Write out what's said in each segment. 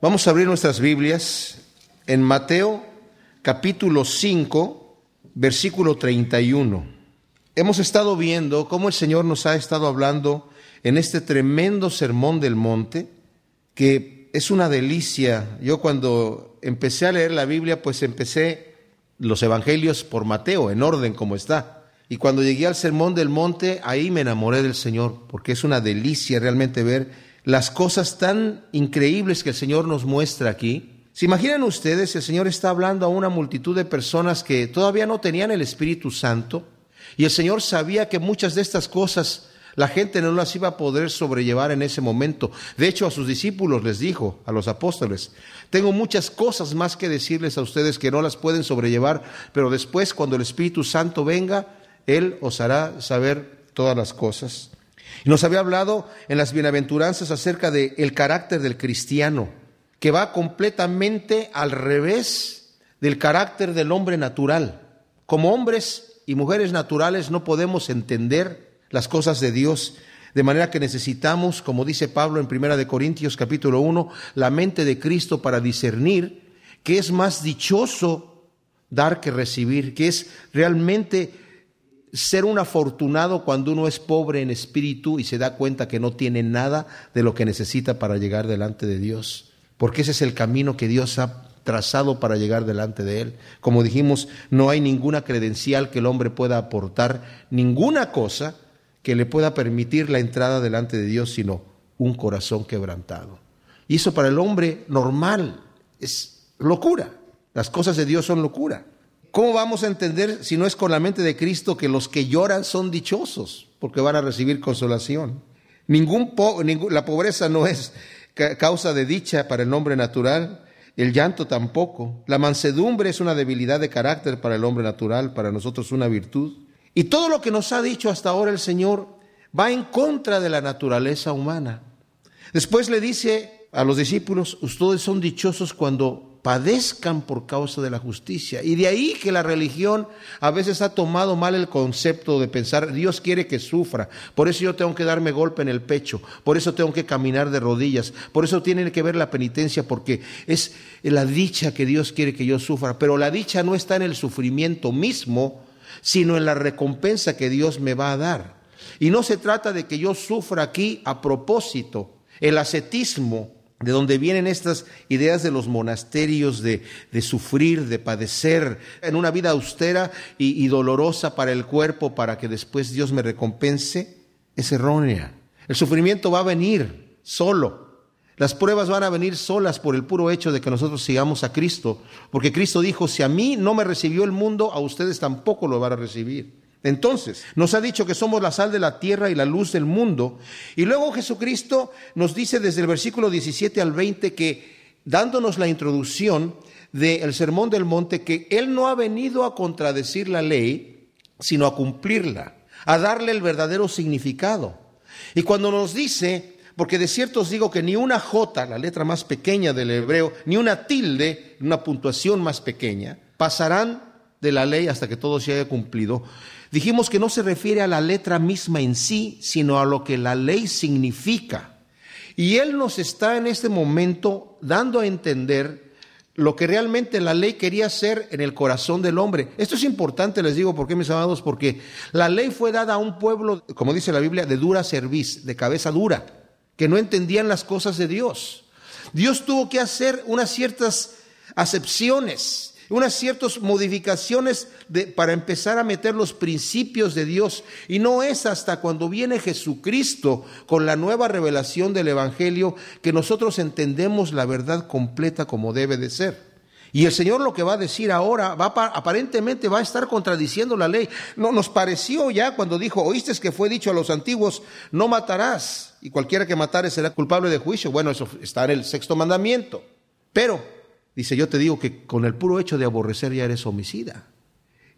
Vamos a abrir nuestras Biblias en Mateo capítulo 5, versículo 31. Hemos estado viendo cómo el Señor nos ha estado hablando en este tremendo sermón del monte, que es una delicia. Yo cuando empecé a leer la Biblia, pues empecé los evangelios por Mateo, en orden como está. Y cuando llegué al sermón del monte, ahí me enamoré del Señor, porque es una delicia realmente ver las cosas tan increíbles que el Señor nos muestra aquí. ¿Se imaginan ustedes? El Señor está hablando a una multitud de personas que todavía no tenían el Espíritu Santo y el Señor sabía que muchas de estas cosas la gente no las iba a poder sobrellevar en ese momento. De hecho, a sus discípulos les dijo, a los apóstoles, tengo muchas cosas más que decirles a ustedes que no las pueden sobrellevar, pero después cuando el Espíritu Santo venga, Él os hará saber todas las cosas. Nos había hablado en las bienaventuranzas acerca del el carácter del cristiano, que va completamente al revés del carácter del hombre natural. Como hombres y mujeres naturales no podemos entender las cosas de Dios, de manera que necesitamos, como dice Pablo en Primera de Corintios capítulo 1, la mente de Cristo para discernir que es más dichoso dar que recibir, que es realmente ser un afortunado cuando uno es pobre en espíritu y se da cuenta que no tiene nada de lo que necesita para llegar delante de Dios. Porque ese es el camino que Dios ha trazado para llegar delante de Él. Como dijimos, no hay ninguna credencial que el hombre pueda aportar, ninguna cosa que le pueda permitir la entrada delante de Dios, sino un corazón quebrantado. Y eso para el hombre normal es locura. Las cosas de Dios son locura. ¿Cómo vamos a entender si no es con la mente de Cristo que los que lloran son dichosos porque van a recibir consolación? Ningún la pobreza no es causa de dicha para el hombre natural, el llanto tampoco. La mansedumbre es una debilidad de carácter para el hombre natural, para nosotros una virtud. Y todo lo que nos ha dicho hasta ahora el Señor va en contra de la naturaleza humana. Después le dice a los discípulos, ustedes son dichosos cuando padezcan por causa de la justicia. Y de ahí que la religión a veces ha tomado mal el concepto de pensar, Dios quiere que sufra, por eso yo tengo que darme golpe en el pecho, por eso tengo que caminar de rodillas, por eso tiene que ver la penitencia, porque es la dicha que Dios quiere que yo sufra. Pero la dicha no está en el sufrimiento mismo, sino en la recompensa que Dios me va a dar. Y no se trata de que yo sufra aquí a propósito. El ascetismo de donde vienen estas ideas de los monasterios de, sufrir, de padecer en una vida austera y, y dolorosa para el cuerpo para que después Dios me recompense, es errónea. El sufrimiento va a venir solo. Las pruebas van a venir solas por el puro hecho de que nosotros sigamos a Cristo, porque Cristo dijo, si a mí no me recibió el mundo, a ustedes tampoco lo van a recibir. Entonces, nos ha dicho que somos la sal de la tierra y la luz del mundo. Y luego Jesucristo nos dice desde el versículo 17 al 20 que, dándonos la introducción del Sermón del Monte, que Él no ha venido a contradecir la ley, sino a cumplirla, a darle el verdadero significado. Y cuando nos dice, porque de cierto os digo que ni una J, la letra más pequeña del hebreo, ni una tilde, una puntuación más pequeña, pasarán de la ley hasta que todo se haya cumplido. Dijimos que no se refiere a la letra misma en sí, sino a lo que la ley significa. Y Él nos está en este momento dando a entender lo que realmente la ley quería hacer en el corazón del hombre. Esto es importante, les digo, porque mis amados, porque la ley fue dada a un pueblo, como dice la Biblia, de dura cerviz, de cabeza dura, que no entendían las cosas de Dios. Dios tuvo que hacer unas ciertas acepciones unas ciertas modificaciones para empezar a meter los principios de Dios. Y no es hasta cuando viene Jesucristo con la nueva revelación del Evangelio que nosotros entendemos la verdad completa como debe de ser. Y el Señor lo que va a decir ahora, va aparentemente va a estar contradiciendo la ley. No nos pareció ya cuando dijo, oíste que fue dicho a los antiguos, no matarás, y cualquiera que matare será culpable de juicio. Bueno, eso está en el sexto mandamiento. Pero Dice, yo te digo que con el puro hecho de aborrecer ya eres homicida.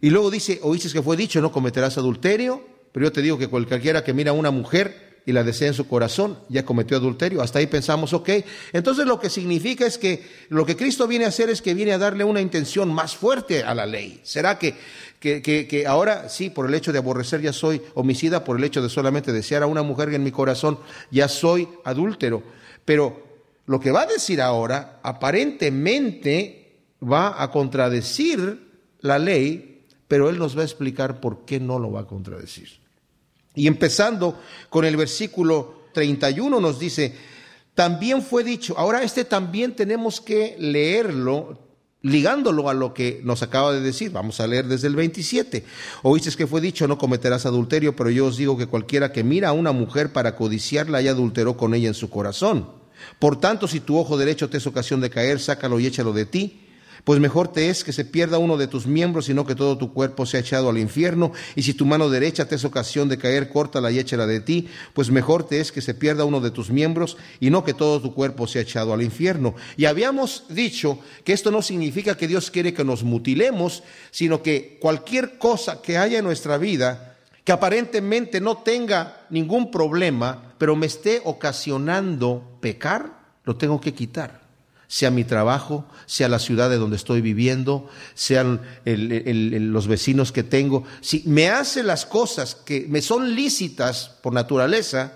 Y luego dice, oíste que fue dicho, no cometerás adulterio, pero yo te digo que cualquiera que mira a una mujer y la desea en su corazón, ya cometió adulterio. Hasta ahí pensamos, ok. Entonces lo que significa es que lo que Cristo viene a hacer es que viene a darle una intención más fuerte a la ley. ¿Será que, que, que ahora sí, por el hecho de aborrecer ya soy homicida, por el hecho de solamente desear a una mujer en mi corazón ya soy adúltero? Pero lo que va a decir ahora aparentemente va a contradecir la ley, pero él nos va a explicar por qué no lo va a contradecir. Y empezando con el versículo 31 nos dice, también fue dicho, ahora este también tenemos que leerlo ligándolo a lo que nos acaba de decir. Vamos a leer desde el 27. Oíste que fue dicho, no cometerás adulterio, pero yo os digo que cualquiera que mira a una mujer para codiciarla ya adulteró con ella en su corazón. Por tanto, si tu ojo derecho te es ocasión de caer, sácalo y échalo de ti pues mejor te es que se pierda uno de tus miembros, sino que todo tu cuerpo sea echado al infierno. Y si tu mano derecha te es ocasión de caer, córtala y échala de ti, pues mejor te es que se pierda uno de tus miembros, y no que todo tu cuerpo sea echado al infierno. Y habíamos dicho que esto no significa que Dios quiere que nos mutilemos, sino que cualquier cosa que haya en nuestra vida, que aparentemente no tenga ningún problema, pero me esté ocasionando pecar, lo tengo que quitar sea mi trabajo, sea la ciudad de donde estoy viviendo, sean los vecinos que tengo. Si me hace las cosas que me son lícitas por naturaleza,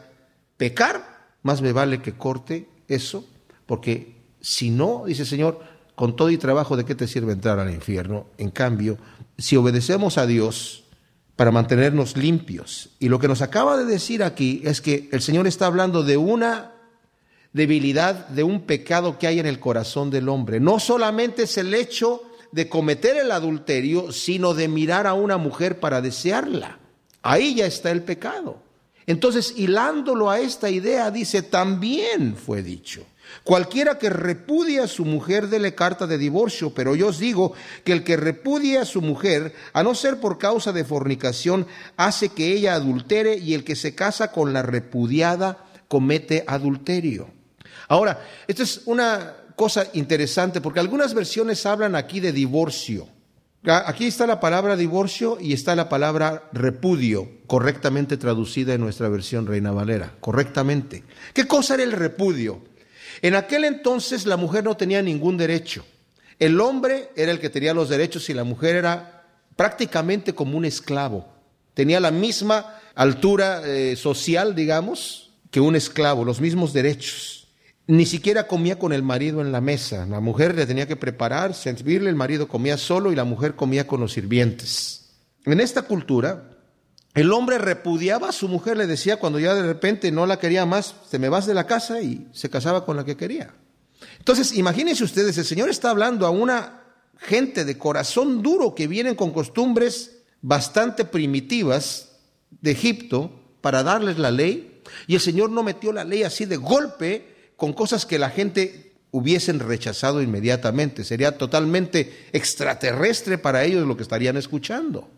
pecar, más me vale que corte eso, porque si no, dice el Señor, con todo y trabajo, ¿de qué te sirve entrar al infierno? En cambio, si obedecemos a Dios para mantenernos limpios, y lo que nos acaba de decir aquí es que el Señor está hablando de una debilidad de un pecado que hay en el corazón del hombre. No solamente es el hecho de cometer el adulterio, sino de mirar a una mujer para desearla. Ahí ya está el pecado. Entonces, hilándolo a esta idea, dice, también fue dicho. Cualquiera que repudia a su mujer, dele carta de divorcio, pero yo os digo que el que repudia a su mujer, a no ser por causa de fornicación, hace que ella adultere y el que se casa con la repudiada comete adulterio. Ahora, esto es una cosa interesante porque algunas versiones hablan aquí de divorcio. Aquí está la palabra divorcio y está la palabra repudio, correctamente traducida en nuestra versión Reina Valera, correctamente. ¿Qué cosa era el repudio? En aquel entonces la mujer no tenía ningún derecho. El hombre era el que tenía los derechos y la mujer era prácticamente como un esclavo. Tenía la misma altura eh, social, digamos, que un esclavo, los mismos derechos. Ni siquiera comía con el marido en la mesa. La mujer le tenía que preparar, servirle, el marido comía solo y la mujer comía con los sirvientes. En esta cultura, el hombre repudiaba a su mujer, le decía cuando ya de repente no la quería más, te me vas de la casa y se casaba con la que quería. Entonces, imagínense ustedes, el Señor está hablando a una gente de corazón duro que vienen con costumbres bastante primitivas de Egipto para darles la ley, y el Señor no metió la ley así de golpe, con cosas que la gente hubiesen rechazado inmediatamente. Sería totalmente extraterrestre para ellos lo que estarían escuchando.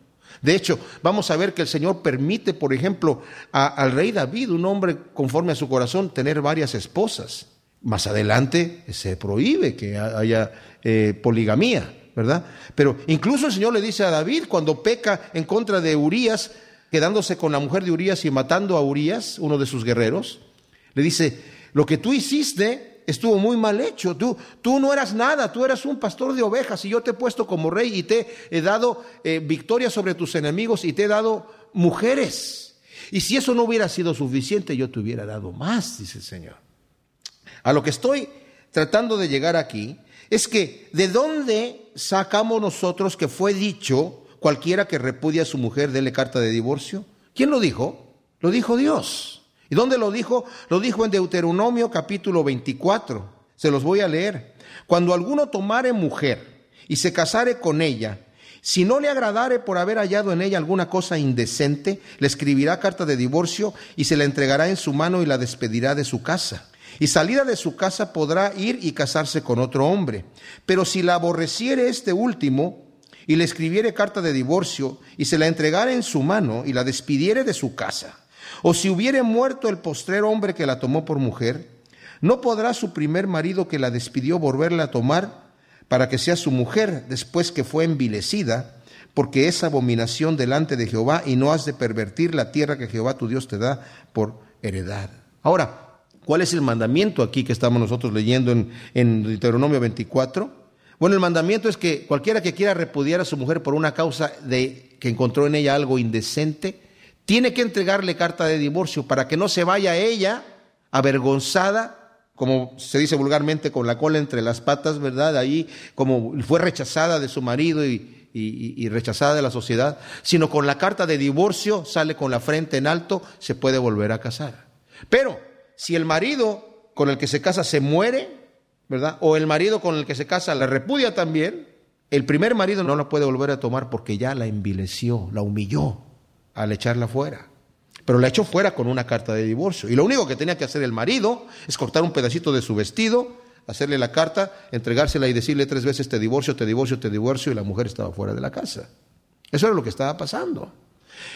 De hecho, vamos a ver que el Señor permite, por ejemplo, al rey David, un hombre conforme a su corazón, tener varias esposas. Más adelante se prohíbe que haya eh, poligamía, ¿verdad? Pero incluso el Señor le dice a David, cuando peca en contra de Urías, quedándose con la mujer de Urías y matando a Urías, uno de sus guerreros, le dice, lo que tú hiciste estuvo muy mal hecho. Tú, tú no eras nada, tú eras un pastor de ovejas y yo te he puesto como rey y te he dado eh, victoria sobre tus enemigos y te he dado mujeres. Y si eso no hubiera sido suficiente, yo te hubiera dado más, dice el Señor. A lo que estoy tratando de llegar aquí es que de dónde sacamos nosotros que fue dicho cualquiera que repudia a su mujer, dele carta de divorcio. ¿Quién lo dijo? Lo dijo Dios. ¿Y dónde lo dijo? Lo dijo en Deuteronomio capítulo 24. Se los voy a leer. Cuando alguno tomare mujer y se casare con ella, si no le agradare por haber hallado en ella alguna cosa indecente, le escribirá carta de divorcio y se la entregará en su mano y la despedirá de su casa. Y salida de su casa podrá ir y casarse con otro hombre. Pero si la aborreciere este último y le escribiere carta de divorcio y se la entregare en su mano y la despidiere de su casa, o si hubiere muerto el postrer hombre que la tomó por mujer, ¿no podrá su primer marido que la despidió volverla a tomar para que sea su mujer después que fue envilecida? Porque es abominación delante de Jehová y no has de pervertir la tierra que Jehová tu Dios te da por heredad. Ahora, ¿cuál es el mandamiento aquí que estamos nosotros leyendo en, en Deuteronomio 24? Bueno, el mandamiento es que cualquiera que quiera repudiar a su mujer por una causa de que encontró en ella algo indecente, tiene que entregarle carta de divorcio para que no se vaya ella avergonzada como se dice vulgarmente, con la cola entre las patas, ¿verdad? Ahí como fue rechazada de su marido y, rechazada de la sociedad, sino con la carta de divorcio sale con la frente en alto, se puede volver a casar. Pero si el marido con el que se casa se muere, ¿verdad? O el marido con el que se casa la repudia también, el primer marido no la puede volver a tomar porque ya la envileció, la humilló al echarla fuera. Pero la echó fuera con una carta de divorcio. Y lo único que tenía que hacer el marido es cortar un pedacito de su vestido, hacerle la carta, entregársela y decirle tres veces te divorcio, te divorcio, te divorcio, y la mujer estaba fuera de la casa. Eso era lo que estaba pasando.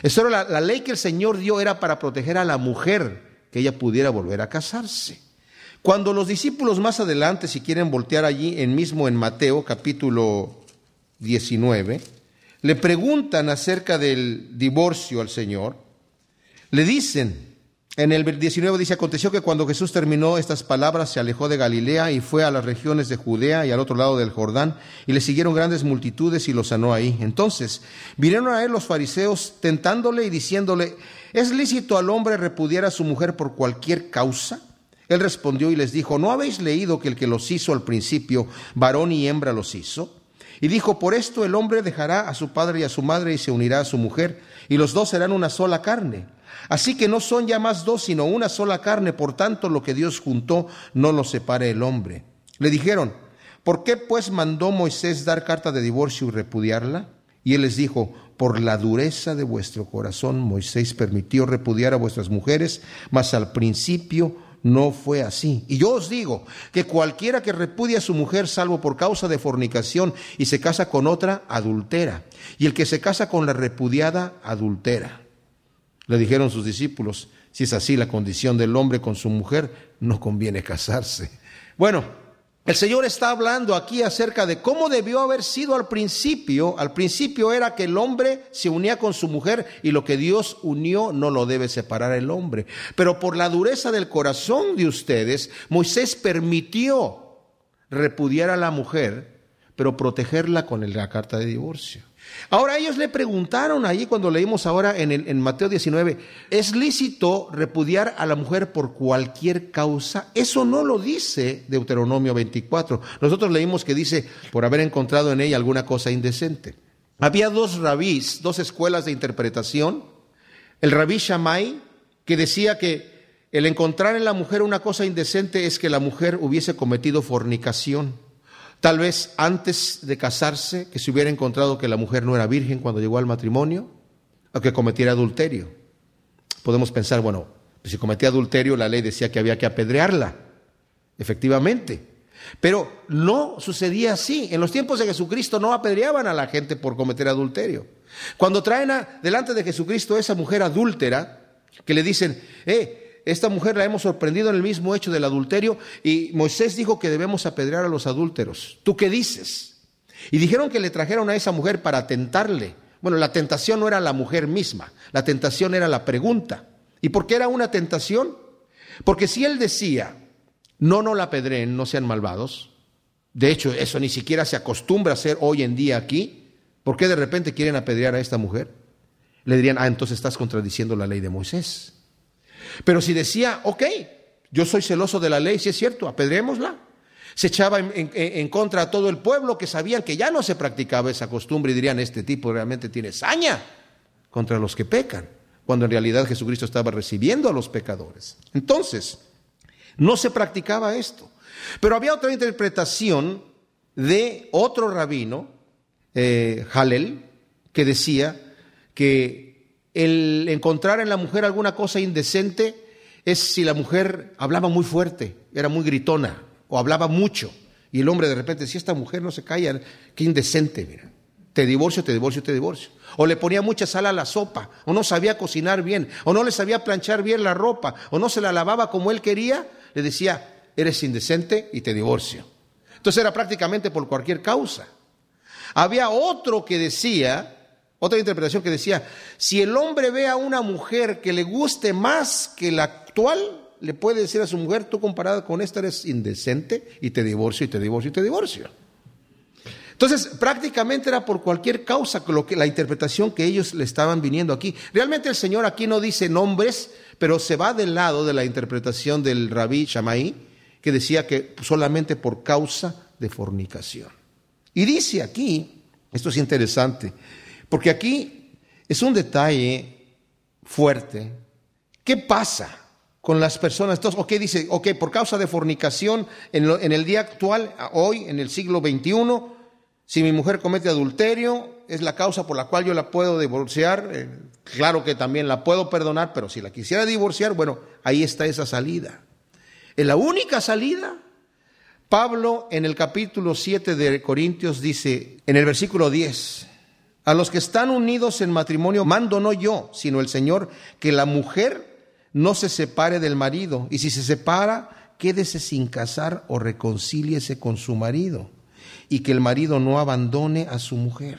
Eso era la, la ley que el Señor dio, era para proteger a la mujer, que ella pudiera volver a casarse. Cuando los discípulos más adelante, si quieren voltear allí en mismo en Mateo capítulo 19, le preguntan acerca del divorcio al Señor, le dicen, en el 19 dice, aconteció que cuando Jesús terminó estas palabras, se alejó de Galilea y fue a las regiones de Judea y al otro lado del Jordán, y le siguieron grandes multitudes y lo sanó ahí. Entonces vinieron a él los fariseos tentándole y diciéndole, ¿es lícito al hombre repudiar a su mujer por cualquier causa? Él respondió y les dijo, ¿no habéis leído que el que los hizo al principio, varón y hembra los hizo? Y dijo, por esto el hombre dejará a su padre y a su madre y se unirá a su mujer, y los dos serán una sola carne. Así que no son ya más dos, sino una sola carne, por tanto lo que Dios juntó no lo separe el hombre. Le dijeron, ¿por qué pues mandó Moisés dar carta de divorcio y repudiarla? Y él les dijo, por la dureza de vuestro corazón Moisés permitió repudiar a vuestras mujeres, mas al principio no fue así. Y yo os digo que cualquiera que repudia a su mujer salvo por causa de fornicación y se casa con otra, adultera. Y el que se casa con la repudiada, adultera. Le dijeron sus discípulos, si es así la condición del hombre con su mujer, no conviene casarse. Bueno, el Señor está hablando aquí acerca de cómo debió haber sido al principio. Al principio era que el hombre se unía con su mujer y lo que Dios unió no lo debe separar el hombre. Pero por la dureza del corazón de ustedes, Moisés permitió repudiar a la mujer, pero protegerla con la carta de divorcio. Ahora ellos le preguntaron allí cuando leímos ahora en, en, Mateo 19, ¿es lícito repudiar a la mujer por cualquier causa? Eso no lo dice Deuteronomio 24. Nosotros leímos que dice por haber encontrado en ella alguna cosa indecente. Había dos rabís, dos escuelas de interpretación. El rabí Shammai, que decía que el encontrar en la mujer una cosa indecente es que la mujer hubiese cometido fornicación. Tal vez antes de casarse, que se hubiera encontrado que la mujer no era virgen cuando llegó al matrimonio, o que cometiera adulterio. Podemos pensar, bueno, pues si cometía adulterio, la ley decía que había que apedrearla, efectivamente. Pero no sucedía así. En los tiempos de Jesucristo no apedreaban a la gente por cometer adulterio. Cuando traen a, delante de Jesucristo esa mujer adúltera, que le dicen, eh, esta mujer la hemos sorprendido en el mismo hecho del adulterio y Moisés dijo que debemos apedrear a los adúlteros. ¿Tú qué dices? Y dijeron que le trajeron a esa mujer para tentarle. Bueno, la tentación no era la mujer misma, la tentación era la pregunta. ¿Y por qué era una tentación? Porque si él decía, no, no la apedreen, no sean malvados, de hecho eso ni siquiera se acostumbra a hacer hoy en día aquí, ¿por qué de repente quieren apedrear a esta mujer? Le dirían, ah, entonces estás contradiciendo la ley de Moisés. Pero si decía, ok, yo soy celoso de la ley, si es cierto, apedrémosla. Se echaba en, contra a todo el pueblo que sabían que ya no se practicaba esa costumbre y dirían, este tipo realmente tiene saña contra los que pecan, cuando en realidad Jesucristo estaba recibiendo a los pecadores. Entonces, no se practicaba esto. Pero había otra interpretación de otro rabino, eh, que decía que el encontrar en la mujer alguna cosa indecente es si la mujer hablaba muy fuerte, era muy gritona o hablaba mucho. Y el hombre de repente, si esta mujer no se calla, qué indecente, mira. Te divorcio, te divorcio, te divorcio. O le ponía mucha sal a la sopa, o no sabía cocinar bien, o no le sabía planchar bien la ropa, o no se la lavaba como él quería, le decía, eres indecente y te divorcio. Entonces era prácticamente por cualquier causa. Había otro que decía otra interpretación que decía, si el hombre ve a una mujer que le guste más que la actual, le puede decir a su mujer, tú comparada con esta eres indecente y te divorcio y te divorcio y te divorcio. Entonces, prácticamente era por cualquier causa lo que, la interpretación que ellos le estaban viniendo aquí. Realmente el Señor aquí no dice nombres, pero se va del lado de la interpretación del rabí Shammai que decía que solamente por causa de fornicación. Y dice aquí, esto es interesante, porque aquí es un detalle fuerte. ¿Qué pasa con las personas? Entonces, ok, dice, ok, por causa de fornicación, en, el día actual, hoy, en el siglo XXI, si mi mujer comete adulterio, es la causa por la cual yo la puedo divorciar. Eh, claro que también la puedo perdonar, pero si la quisiera divorciar, bueno, ahí está esa salida. Es la única salida. Pablo en el capítulo 7 de Corintios dice, en el versículo 10, a los que están unidos en matrimonio mando no yo, sino el Señor, que la mujer no se separe del marido, y si se separa, quédese sin casar o reconcíliese con su marido y que el marido no abandone a su mujer.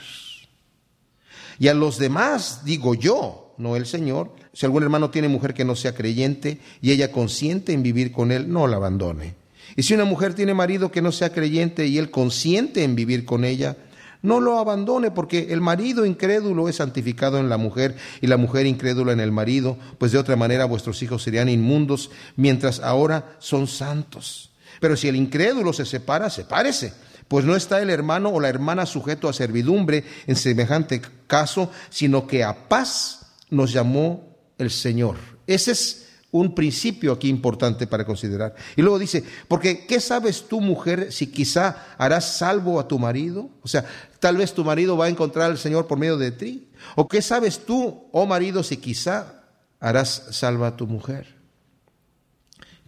Y a los demás digo yo, no el Señor, si algún hermano tiene mujer que no sea creyente y ella consiente en vivir con él, no la abandone. Y si una mujer tiene marido que no sea creyente y él consiente en vivir con ella, no lo abandone, porque el marido incrédulo es santificado en la mujer y la mujer incrédula en el marido, pues de otra manera vuestros hijos serían inmundos, mientras ahora son santos. Pero si el incrédulo se separa, sepárese pues no está el hermano o la hermana sujeto a servidumbre en semejante caso, sino que a paz nos llamó el Señor. Ese es un principio aquí importante para considerar. Y luego dice, porque ¿qué sabes tú, mujer, si quizá harás salvo a tu marido? O sea, tal vez tu marido va a encontrar al Señor por medio de ti. ¿O qué sabes tú, oh marido, si quizá harás salvo a tu mujer?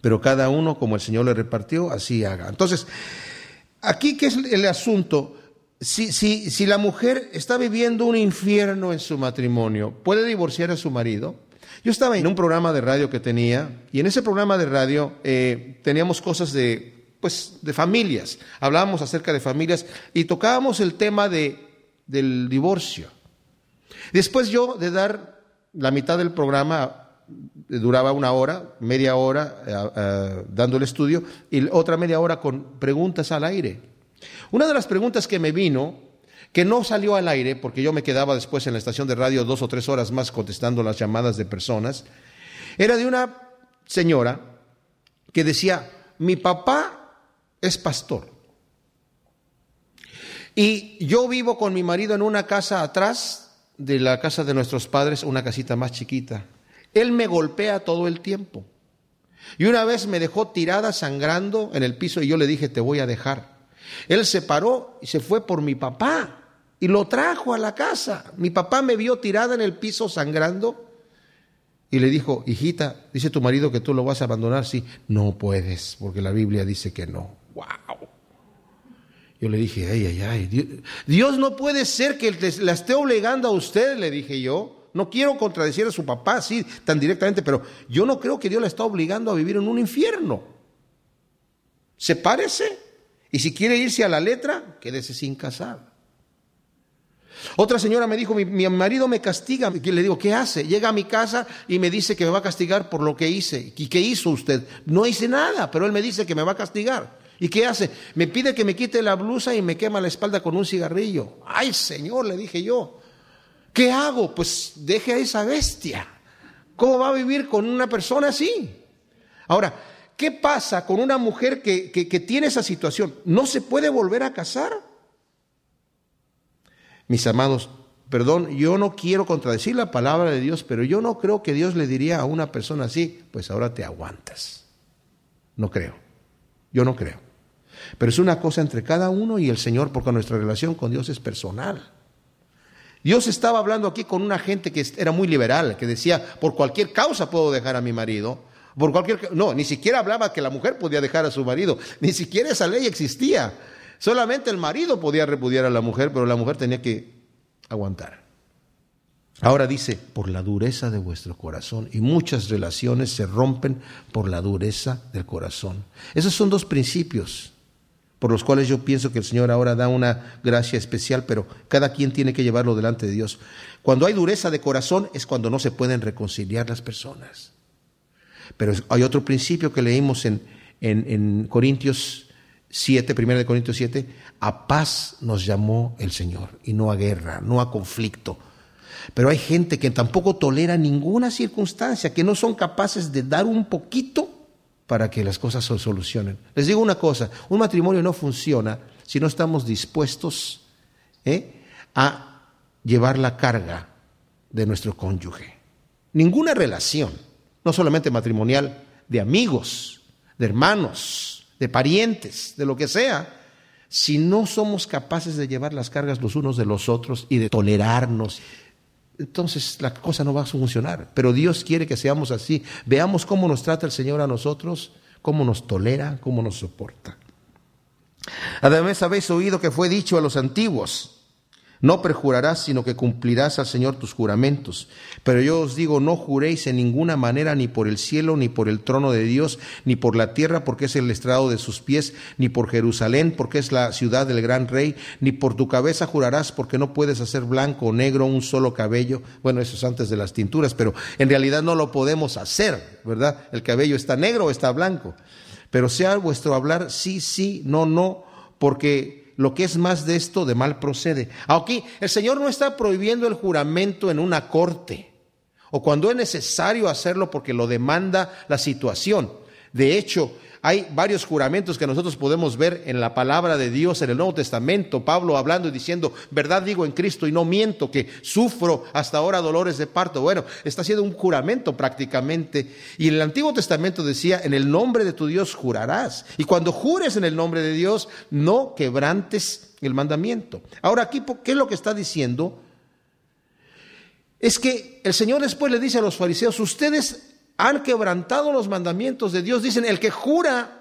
Pero cada uno, como el Señor le repartió, así haga. Entonces, Aquí, ¿qué es el asunto? Si, si, si, la mujer está viviendo un infierno en su matrimonio, ¿puede divorciar a su marido? Yo estaba en un programa de radio que tenía, y en ese programa de radio eh, teníamos cosas de, pues, de familias. Hablábamos acerca de familias y tocábamos el tema de, del divorcio. Después yo de dar la mitad del programa, duraba una hora, media hora eh, eh, dando el estudio y otra media hora con preguntas al aire. Una de las preguntas que me vino, que no salió al aire, porque yo me quedaba después en la estación de radio dos o tres horas más contestando las llamadas de personas, era de una señora que decía, mi papá es pastor. Y yo vivo con mi marido en una casa atrás de la casa de nuestros padres, una casita más chiquita. Él me golpea todo el tiempo. Y una vez me dejó tirada sangrando en el piso y yo le dije, te voy a dejar. Él se paró y se fue por mi papá y lo trajo a la casa. Mi papá me vio tirada en el piso sangrando y le dijo, hijita, dice tu marido que tú lo vas a abandonar. Sí, no puedes, porque la Biblia dice que no. ¡Wow! Yo le dije, ay, ay, ay, Dios, no puede ser que la esté obligando a usted, le dije yo. No quiero contradecir a su papá así tan directamente, pero yo no creo que Dios la está obligando a vivir en un infierno. Sepárese y si quiere irse a la letra, quédese sin casar. Otra señora me dijo, mi, mi, marido me castiga. Le digo, ¿qué hace? Llega a mi casa y me dice que me va a castigar por lo que hice. ¿Y qué hizo usted? No hice nada, pero él me dice que me va a castigar. ¿Y qué hace? Me pide que me quite la blusa y me quema la espalda con un cigarrillo. Ay, Señor, le dije yo. ¿Qué hago? Pues deje a esa bestia. ¿Cómo va a vivir con una persona así? Ahora, ¿qué pasa con una mujer que, que, tiene esa situación? ¿No se puede volver a casar? Mis amados, perdón, yo no quiero contradecir la palabra de Dios, pero yo no creo que Dios le diría a una persona así, pues ahora te aguantas. No creo. Yo no creo. Pero es una cosa entre cada uno y el Señor, porque nuestra relación con Dios es personal. Dios estaba hablando aquí con una gente que era muy liberal, que decía, por cualquier causa puedo dejar a mi marido. Por cualquier no, ni siquiera hablaba que la mujer podía dejar a su marido, ni siquiera esa ley existía. Solamente el marido podía repudiar a la mujer, pero la mujer tenía que aguantar. Ahora dice, por la dureza de vuestro corazón, y muchas relaciones se rompen por la dureza del corazón. Esos son dos principios por los cuales yo pienso que el Señor ahora da una gracia especial, pero cada quien tiene que llevarlo delante de Dios. Cuando hay dureza de corazón es cuando no se pueden reconciliar las personas. Pero hay otro principio que leímos en, en, Corintios 7, 1 de Corintios 7, a paz nos llamó el Señor y no a guerra, no a conflicto. Pero hay gente que tampoco tolera ninguna circunstancia, que no son capaces de dar un poquito para que las cosas se solucionen. Les digo una cosa, un matrimonio no funciona si no estamos dispuestos ¿eh? a llevar la carga de nuestro cónyuge. Ninguna relación, no solamente matrimonial, de amigos, de hermanos, de parientes, de lo que sea, si no somos capaces de llevar las cargas los unos de los otros y de tolerarnos, entonces la cosa no va a funcionar. Pero Dios quiere que seamos así. Veamos cómo nos trata el Señor a nosotros, cómo nos tolera, cómo nos soporta. Además habéis oído que fue dicho a los antiguos, no perjurarás, sino que cumplirás al Señor tus juramentos. Pero yo os digo, no juréis en ninguna manera ni por el cielo, ni por el trono de Dios, ni por la tierra, porque es el estrado de sus pies, ni por Jerusalén, porque es la ciudad del gran rey, ni por tu cabeza jurarás, porque no puedes hacer blanco o negro un solo cabello. Bueno, eso es antes de las tinturas, pero en realidad no lo podemos hacer, ¿verdad? El cabello está negro o está blanco. Pero sea vuestro hablar sí, sí, no, no, porque lo que es más de esto de mal procede. Aquí el Señor no está prohibiendo el juramento en una corte o cuando es necesario hacerlo porque lo demanda la situación. De hecho, hay varios juramentos que nosotros podemos ver en la palabra de Dios en el Nuevo Testamento. Pablo hablando y diciendo, verdad digo en Cristo y no miento, que sufro hasta ahora dolores de parto. Bueno, está haciendo un juramento prácticamente. Y en el Antiguo Testamento decía, en el nombre de tu Dios jurarás. Y cuando jures en el nombre de Dios, no quebrantes el mandamiento. Ahora aquí, ¿qué es lo que está diciendo? Es que el Señor después le dice a los fariseos, ustedes han quebrantado los mandamientos de Dios. Dicen, el que jura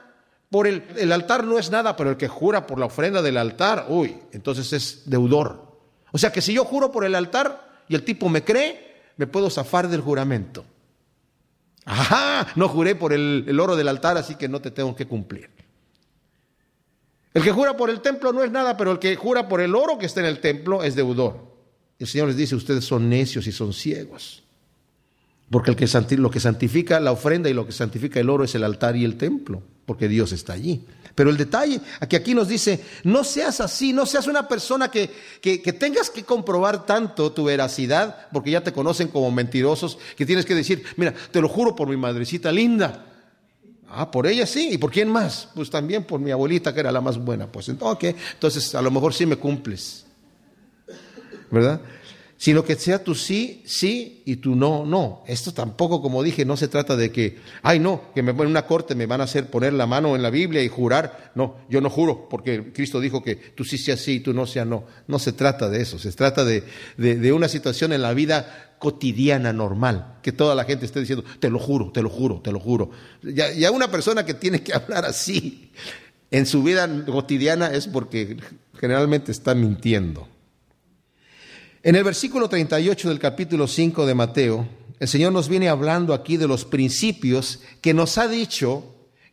por el, altar no es nada, pero el que jura por la ofrenda del altar, uy, entonces es deudor. O sea que si yo juro por el altar y el tipo me cree, me puedo zafar del juramento. Ajá, no juré por el, el oro del altar, así que no te tengo que cumplir. El que jura por el templo no es nada, pero el que jura por el oro que está en el templo es deudor. El Señor les dice, ustedes son necios y son ciegos. Porque el que, lo que santifica la ofrenda y lo que santifica el oro es el altar y el templo, porque Dios está allí. Pero el detalle, aquí, aquí nos dice, no seas así, no seas una persona que, que, que, tengas que comprobar tanto tu veracidad, porque ya te conocen como mentirosos, que tienes que decir, mira, te lo juro por mi madrecita linda. Ah, por ella sí, ¿y por quién más? Pues también por mi abuelita, que era la más buena. Pues entonces, entonces a lo mejor sí me cumples. ¿Verdad? Sino que sea tu sí, sí y tu no, no. Esto tampoco, como dije, no se trata de que, ay no, que me en una corte me van a hacer poner la mano en la Biblia y jurar. No, yo no juro, porque Cristo dijo que tú sí sea sí y tú no sea no. No se trata de eso, se trata de, de, una situación en la vida cotidiana, normal, que toda la gente esté diciendo, te lo juro, te lo juro, te lo juro. Ya, ya una persona que tiene que hablar así en su vida cotidiana es porque generalmente está mintiendo. En el versículo 38 del capítulo 5 de Mateo, el Señor nos viene hablando aquí de los principios que nos ha dicho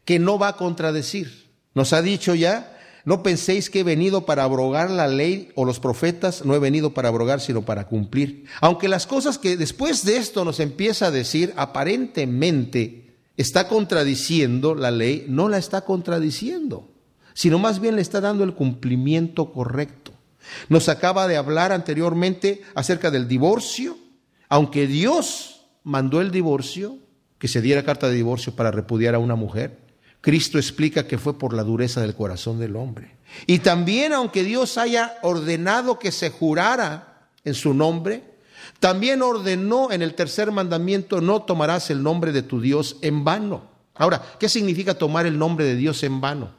que no va a contradecir. Nos ha dicho ya, no penséis que he venido para abrogar la ley o los profetas, no he venido para abrogar, sino para cumplir. Aunque las cosas que después de esto nos empieza a decir, aparentemente está contradiciendo la ley, no la está contradiciendo, sino más bien le está dando el cumplimiento correcto. Nos acaba de hablar anteriormente acerca del divorcio, aunque Dios mandó el divorcio, que se diera carta de divorcio para repudiar a una mujer, Cristo explica que fue por la dureza del corazón del hombre. Y también aunque Dios haya ordenado que se jurara en su nombre, también ordenó en el tercer mandamiento, no tomarás el nombre de tu Dios en vano. Ahora, ¿qué significa tomar el nombre de Dios en vano?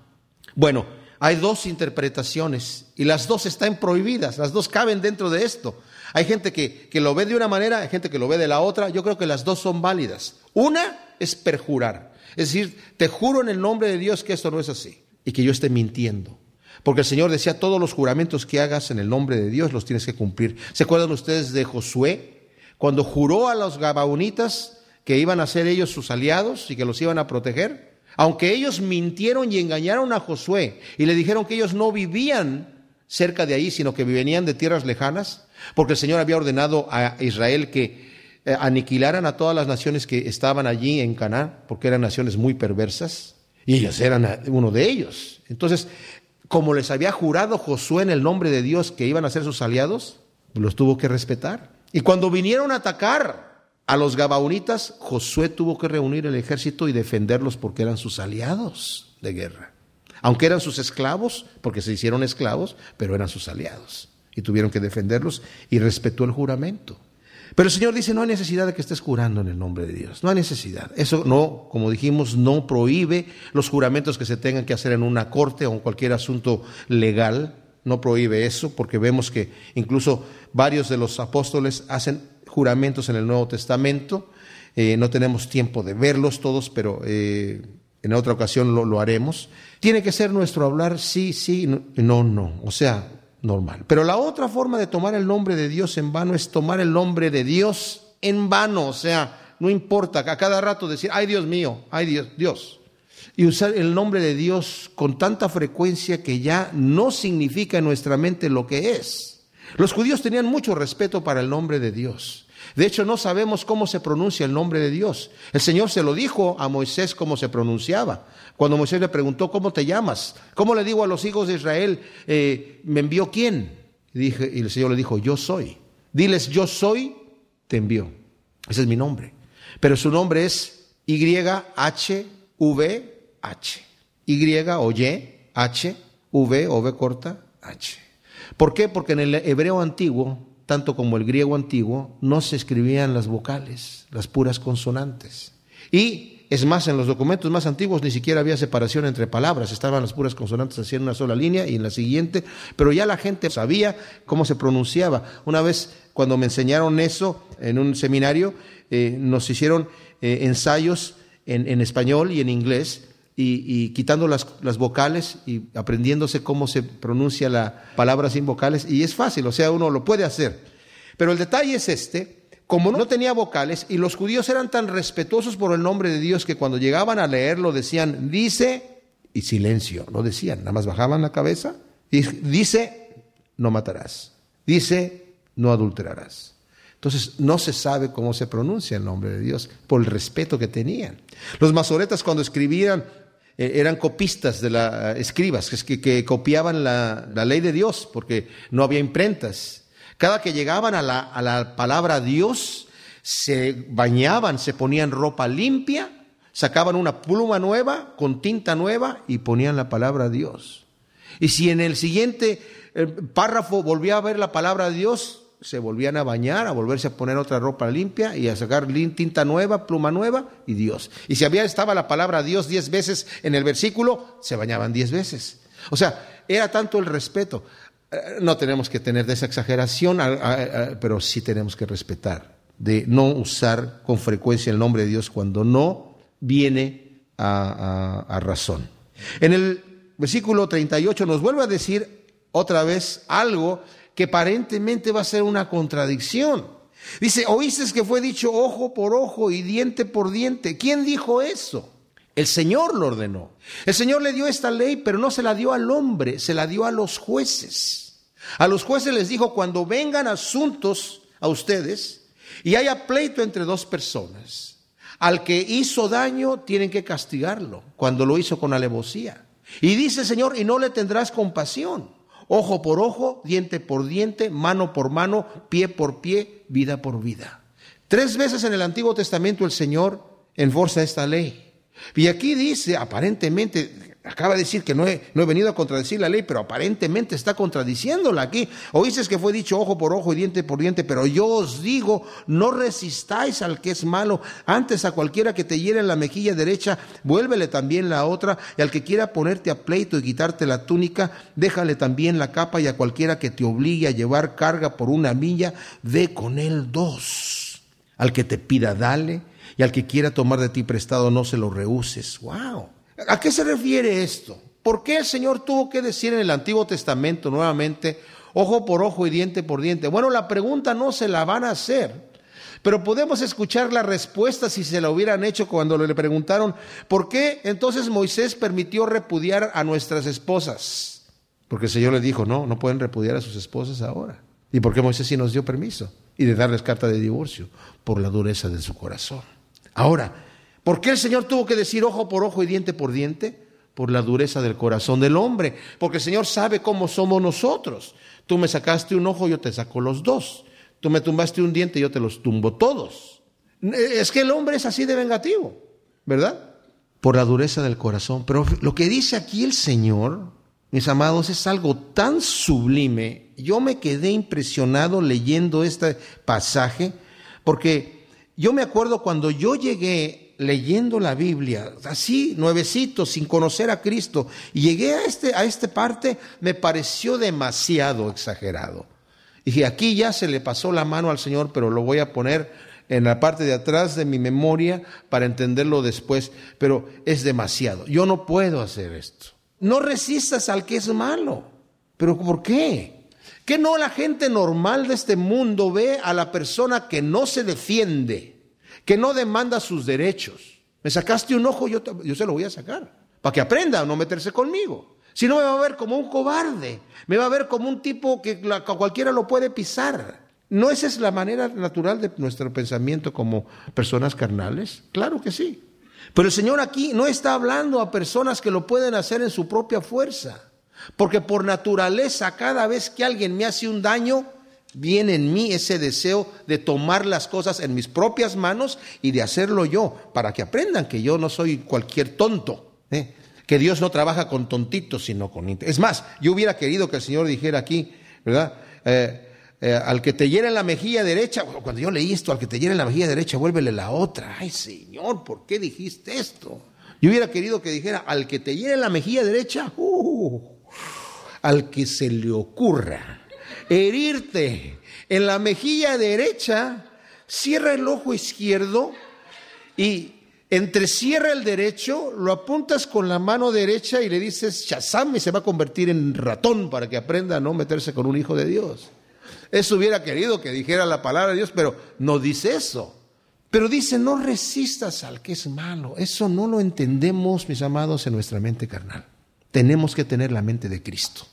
Bueno, hay dos interpretaciones y las dos están prohibidas, las dos caben dentro de esto. Hay gente que, lo ve de una manera, hay gente que lo ve de la otra. Yo creo que las dos son válidas. Una es perjurar, es decir, te juro en el nombre de Dios que esto no es así y que yo esté mintiendo. Porque el Señor decía, todos los juramentos que hagas en el nombre de Dios los tienes que cumplir. ¿Se acuerdan ustedes de Josué? Cuando juró a los gabaonitas que iban a ser ellos sus aliados y que los iban a proteger. Aunque ellos mintieron y engañaron a Josué y le dijeron que ellos no vivían cerca de ahí, sino que venían de tierras lejanas, porque el Señor había ordenado a Israel que eh, aniquilaran a todas las naciones que estaban allí en Canaán, porque eran naciones muy perversas, y ellos eran uno de ellos. Entonces, como les había jurado Josué en el nombre de Dios que iban a ser sus aliados, los tuvo que respetar. Y cuando vinieron a atacar a los Gabaonitas, Josué tuvo que reunir el ejército y defenderlos porque eran sus aliados de guerra. Aunque eran sus esclavos, porque se hicieron esclavos, pero eran sus aliados. Y tuvieron que defenderlos y respetó el juramento. Pero el Señor dice, no hay necesidad de que estés jurando en el nombre de Dios. No hay necesidad. Eso no, como dijimos, no prohíbe los juramentos que se tengan que hacer en una corte o en cualquier asunto legal. No prohíbe eso, porque vemos que incluso varios de los apóstoles hacen juramentos en el Nuevo Testamento. Eh, no tenemos tiempo de verlos todos, pero eh, en otra ocasión lo, lo, haremos. Tiene que ser nuestro hablar sí, sí, no, no. O sea, normal. Pero la otra forma de tomar el nombre de Dios en vano es tomar el nombre de Dios en vano, o sea, no importa, a cada rato decir, ay Dios mío, ay Dios, Dios. Y usar el nombre de Dios con tanta frecuencia que ya no significa en nuestra mente lo que es. Los judíos tenían mucho respeto para el nombre de Dios. De hecho, no sabemos cómo se pronuncia el nombre de Dios. El Señor se lo dijo a Moisés cómo se pronunciaba. Cuando Moisés le preguntó, ¿cómo te llamas? ¿Cómo le digo a los hijos de Israel, eh, ¿me envió quién? Y, dije, y el Señor le dijo, yo soy. Diles, yo soy, te envió. Ese es mi nombre. Pero su nombre es Y-H-V-H. Y o Y, H, V o V corta, H. ¿Por qué? Porque en el hebreo antiguo tanto como el griego antiguo, no se escribían las vocales, las puras consonantes. Y es más, en los documentos más antiguos ni siquiera había separación entre palabras, estaban las puras consonantes así en una sola línea y en la siguiente, pero ya la gente sabía cómo se pronunciaba. Una vez cuando me enseñaron eso en un seminario, eh, nos hicieron eh, ensayos en, en español y en inglés y, quitando las, las, vocales y aprendiéndose cómo se pronuncia la palabra sin vocales. Y es fácil, o sea, uno lo puede hacer. Pero el detalle es este, como no tenía vocales y los judíos eran tan respetuosos por el nombre de Dios que cuando llegaban a leerlo decían, dice, y silencio, no decían, nada más bajaban la cabeza, y dice, no matarás, dice, no adulterarás. Entonces no se sabe cómo se pronuncia el nombre de Dios por el respeto que tenían. Los masoretas cuando escribían eh, eran copistas de la escribas, que, que copiaban la, ley de Dios, porque no había imprentas. Cada que llegaban a la, a la palabra Dios, se bañaban, se ponían ropa limpia, sacaban una pluma nueva con tinta nueva y ponían la palabra Dios. Y si en el siguiente eh, párrafo volvía a ver la palabra Dios, se volvían a bañar, a volverse a poner otra ropa limpia y a sacar tinta nueva, pluma nueva y Dios. Y si había estaba la palabra Dios diez veces en el versículo, se bañaban diez veces. O sea, era tanto el respeto. Eh, no tenemos que tener de esa exageración, pero sí tenemos que respetar, de no usar con frecuencia el nombre de Dios cuando no viene a, razón. En el versículo 38 nos vuelve a decir otra vez algo que aparentemente va a ser una contradicción. Dice, oíste que fue dicho ojo por ojo y diente por diente. ¿Quién dijo eso? El Señor lo ordenó. El Señor le dio esta ley, pero no se la dio al hombre, se la dio a los jueces. A los jueces les dijo, cuando vengan asuntos a ustedes y haya pleito entre dos personas, al que hizo daño tienen que castigarlo, cuando lo hizo con alevosía. Y dice Señor, y no le tendrás compasión ojo por ojo, diente por diente, mano por mano, pie por pie, vida por vida. Tres veces en el Antiguo Testamento el Señor enforza esta ley. Y aquí dice, aparentemente, acaba de decir que no he, venido a contradecir la ley, pero aparentemente está contradiciéndola aquí. Oíste que fue dicho ojo por ojo y diente por diente, pero yo os digo, no resistáis al que es malo. Antes a cualquiera que te hiere en la mejilla derecha, vuélvele también la otra, y al que quiera ponerte a pleito y quitarte la túnica, déjale también la capa, y a cualquiera que te obligue a llevar carga por una milla, ve con él dos. Al que te pida, dale, y al que quiera tomar de ti prestado, no se lo rehuses. ¡Wow! ¿A qué se refiere esto? ¿Por qué el Señor tuvo que decir en el Antiguo Testamento nuevamente, ojo por ojo y diente por diente? Bueno, la pregunta no se la van a hacer, pero podemos escuchar la respuesta si se la hubieran hecho cuando le preguntaron, ¿por qué entonces Moisés permitió repudiar a nuestras esposas? Porque el Señor le dijo, no, no pueden repudiar a sus esposas ahora. ¿Y por qué Moisés sí nos dio permiso? Y de darles carta de divorcio, por la dureza de su corazón. Ahora, ¿Por qué el Señor tuvo que decir ojo por ojo y diente por diente? Por la dureza del corazón del hombre. Porque el Señor sabe cómo somos nosotros. Tú me sacaste un ojo, yo te saco los dos. Tú me tumbaste un diente, yo te los tumbo todos. Es que el hombre es así de vengativo, ¿verdad? Por la dureza del corazón. Pero lo que dice aquí el Señor, mis amados, es algo tan sublime. Yo me quedé impresionado leyendo este pasaje, porque yo me acuerdo cuando yo llegué leyendo la Biblia, así, nuevecito, sin conocer a Cristo, y llegué a este, a esta parte, me pareció demasiado exagerado. Dije, aquí ya se le pasó la mano al Señor, pero lo voy a poner en la parte de atrás de mi memoria para entenderlo después, pero es demasiado. Yo no puedo hacer esto. No resistas al que es malo. ¿Pero por qué? ¿Que no la gente normal de este mundo ve a la persona que no se defiende, que no demanda sus derechos? Me sacaste un ojo, yo, yo se lo voy a sacar, para que aprenda a no meterse conmigo. Si no me va a ver como un cobarde, me va a ver como un tipo que cualquiera lo puede pisar. ¿No esa es la manera natural de nuestro pensamiento como personas carnales? Claro que sí. Pero el Señor aquí no está hablando a personas que lo pueden hacer en su propia fuerza. Porque por naturaleza, cada vez que alguien me hace un daño, viene en mí ese deseo de tomar las cosas en mis propias manos y de hacerlo yo, para que aprendan que yo no soy cualquier tonto. ¿eh? que Dios no trabaja con tontitos, sino con... Es más, yo hubiera querido que el Señor dijera aquí, ¿verdad? Eh, eh, al que te llena la mejilla derecha, cuando yo leí esto, al que te llena la mejilla derecha, vuélvele la otra. Ay, Señor, ¿por qué dijiste esto? Yo hubiera querido que dijera, al que te llene la mejilla derecha, uh, al que se le ocurra herirte en la mejilla derecha, cierra el ojo izquierdo y entrecierra el derecho, lo apuntas con la mano derecha y le dices Shazam y se va a convertir en ratón para que aprenda a no meterse con un hijo de Dios. Eso hubiera querido que dijera la palabra de Dios, pero no dice eso. Pero dice, no resistas al que es malo. Eso no lo entendemos, mis amados, en nuestra mente carnal. Tenemos que tener la mente de Cristo.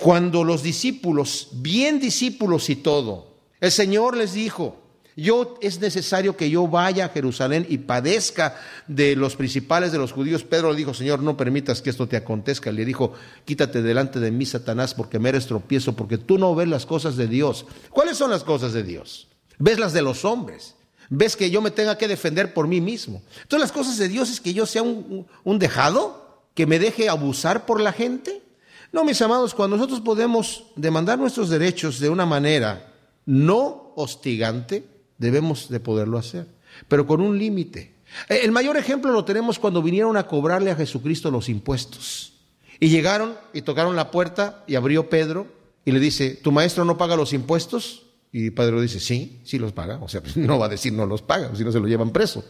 Cuando los discípulos, bien discípulos y todo, el Señor les dijo, yo es necesario que yo vaya a Jerusalén y padezca de los principales de los judíos. Pedro le dijo, Señor, no permitas que esto te acontezca. Le dijo, quítate delante de mí, Satanás, porque me eres tropiezo, porque tú no ves las cosas de Dios. ¿Cuáles son las cosas de Dios? Ves las de los hombres. Ves que yo me tenga que defender por mí mismo. Entonces las cosas de Dios es que yo sea un, un dejado, que me deje abusar por la gente. No, mis amados, cuando nosotros podemos demandar nuestros derechos de una manera no hostigante, debemos de poderlo hacer, pero con un límite. Eh, el mayor ejemplo lo tenemos cuando vinieron a cobrarle a Jesucristo los impuestos. Y llegaron y tocaron la puerta y abrió Pedro y le dice, ¿tu maestro no paga los impuestos? Y Pedro dice, sí, sí los paga. O sea, no va a decir no los paga, si no se lo llevan preso.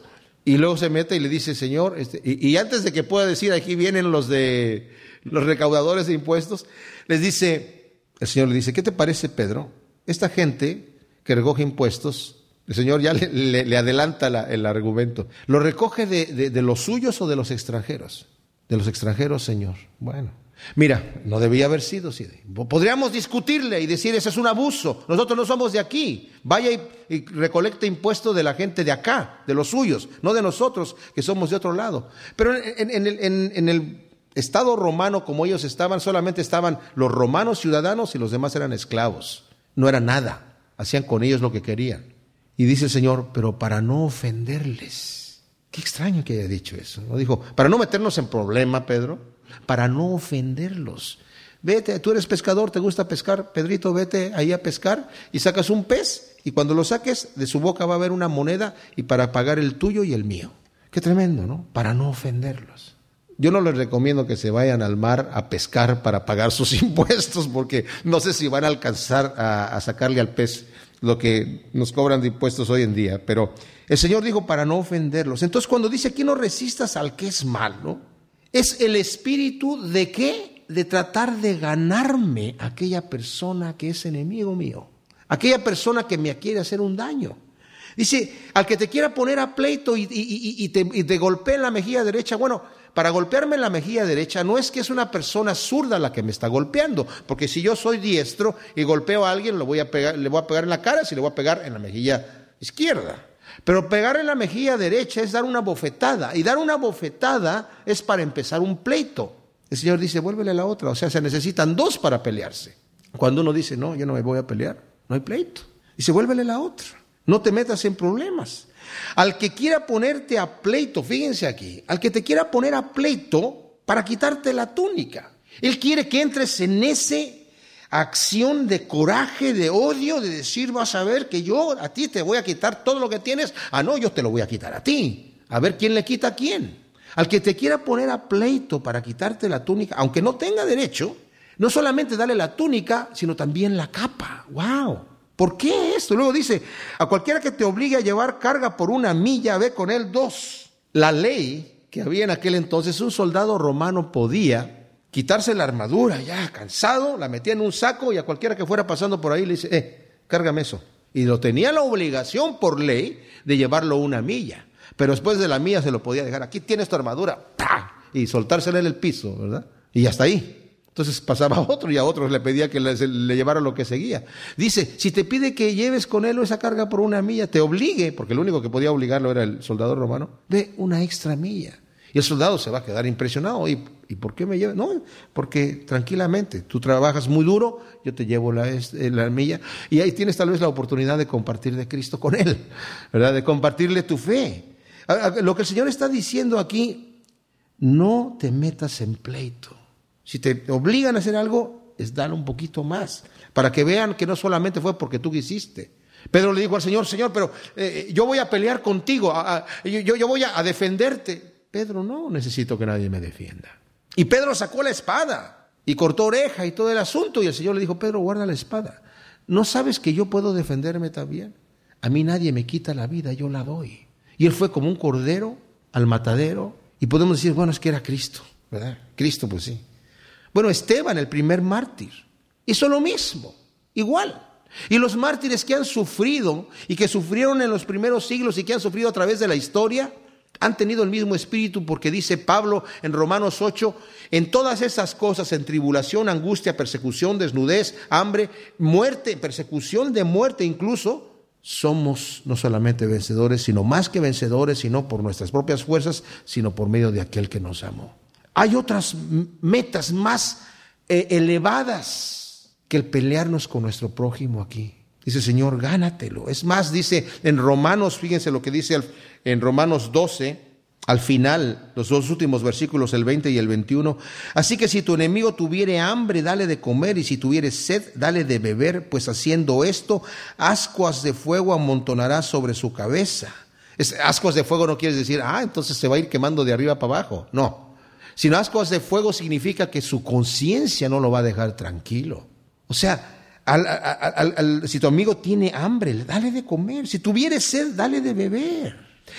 Y luego se mete y le dice, Señor, este, y, antes de que pueda decir, aquí vienen los de los recaudadores de impuestos, les dice, el Señor le dice, ¿qué te parece, Pedro? Esta gente que recoge impuestos el Señor ya le, adelanta el argumento. ¿Lo recoge de, los suyos o de los extranjeros? De los extranjeros, Señor. Bueno, mira, no debía haber sido. así. Podríamos discutirle y decir, ese es un abuso. Nosotros no somos de aquí. Vaya y, recolecte impuestos de la gente de acá, de los suyos, no de nosotros, que somos de otro lado. Pero en el Estado romano, como ellos estaban, solamente estaban los romanos ciudadanos y los demás eran esclavos. No era nada. Hacían con ellos lo que querían. Y dice el Señor, pero para no ofenderles. Qué extraño que haya dicho eso. No dijo, para no meternos en problema, Pedro, para no ofenderlos. Vete, tú eres pescador, te gusta pescar, Pedrito, vete ahí a pescar y sacas un pez y cuando lo saques de su boca va a haber una moneda y para pagar el tuyo y el mío. Qué tremendo, ¿no? Para no ofenderlos. Yo no les recomiendo que se vayan al mar a pescar para pagar sus impuestos porque no sé si van a alcanzar a, sacarle al pez lo que nos cobran de impuestos hoy en día, pero el Señor dijo para no ofenderlos. Entonces cuando dice aquí no resistas al que es malo, es el espíritu de qué? De tratar de ganarme a aquella persona que es enemigo mío, aquella persona que me quiere hacer un daño. Dice, al que te quiera poner a pleito y, te, y te golpea en la mejilla derecha, bueno, para golpearme en la mejilla derecha no es que es una persona zurda la que me está golpeando, porque si yo soy diestro y golpeo a alguien, le voy a pegar, le voy a pegar en la cara, si le voy a pegar en la mejilla izquierda. Pero pegar en la mejilla derecha es dar una bofetada, y dar una bofetada es para empezar un pleito. El Señor dice, vuélvele la otra, o sea, se necesitan dos para pelearse. Cuando uno dice, no, yo no me voy a pelear, no hay pleito. Dice, vuélvele la otra, no te metas en problemas. Al que quiera ponerte a pleito, fíjense aquí, al que te quiera poner a pleito para quitarte la túnica. Él quiere que entres en ese acción de coraje, de odio, de decir, vas a ver que yo a ti te voy a quitar todo lo que tienes. Ah, no, yo te lo voy a quitar a ti. A ver quién le quita a quién. Al que te quiera poner a pleito para quitarte la túnica, aunque no tenga derecho, no solamente dale la túnica, sino también la capa. ¡Wow! ¿Por qué esto? Luego dice, a cualquiera que te obligue a llevar carga por una milla, ve con él dos. La ley que había en aquel entonces, un soldado romano podía quitarse la armadura, ya cansado, la metía en un saco y a cualquiera que fuera pasando por ahí le dice, eh, cárgame eso. Y lo tenía la obligación por ley de llevarlo una milla. Pero después de la milla se lo podía dejar. Aquí tienes tu armadura. Y soltársela en el piso, ¿verdad? Y hasta ahí. Entonces pasaba a otro y a otros le pedía que le, le, llevara lo que seguía. Dice, si te pide que lleves con él esa carga por una milla, te obligue, porque el único que podía obligarlo era el soldado romano, ve una extra milla. Y el soldado se va a quedar impresionado. ¿Y, ¿y por qué me lleva? No, porque tranquilamente, tú trabajas muy duro, yo te llevo la, la, milla. Y ahí tienes tal vez la oportunidad de compartir de Cristo con él, ¿verdad? De compartirle tu fe. Lo que el Señor está diciendo aquí, no te metas en pleito. Si te obligan a hacer algo, es dar un poquito más, para que vean que no solamente fue porque tú quisiste. Pedro le dijo al Señor, Señor, pero eh, yo voy a pelear contigo, yo, yo voy a defenderte. Pedro, no necesito que nadie me defienda. Y Pedro sacó la espada y cortó oreja y todo el asunto. Y el Señor le dijo, Pedro, guarda la espada. ¿No sabes que yo puedo defenderme también? A mí nadie me quita la vida, yo la doy. Y él fue como un cordero al matadero. Y podemos decir, bueno, es que era Cristo, ¿verdad? Cristo, pues sí. Bueno, Esteban, el primer mártir, hizo lo mismo, igual. Y los mártires que han sufrido y que sufrieron en los primeros siglos y que han sufrido a través de la historia, han tenido el mismo espíritu porque dice Pablo en Romanos 8, en todas esas cosas, en tribulación, angustia, persecución, desnudez, hambre, muerte, persecución de muerte incluso, somos no solamente vencedores, sino más que vencedores, sino por nuestras propias fuerzas, sino por medio de aquel que nos amó. Hay otras metas más eh, elevadas que el pelearnos con nuestro prójimo aquí. Dice, Señor, gánatelo. Es más, dice en Romanos, fíjense lo que dice en Romanos 12, al final, los dos últimos versículos, el 20 y el 21. Así que si tu enemigo tuviere hambre, dale de comer, y si tuviere sed, dale de beber, pues haciendo esto, ascuas de fuego amontonará sobre su cabeza. Es, ascuas de fuego no quiere decir, ah, entonces se va a ir quemando de arriba para abajo. No. Sino ascuas de fuego significa que su conciencia no lo va a dejar tranquilo. O sea, si tu amigo tiene hambre, dale de comer. Si tuviere sed, dale de beber.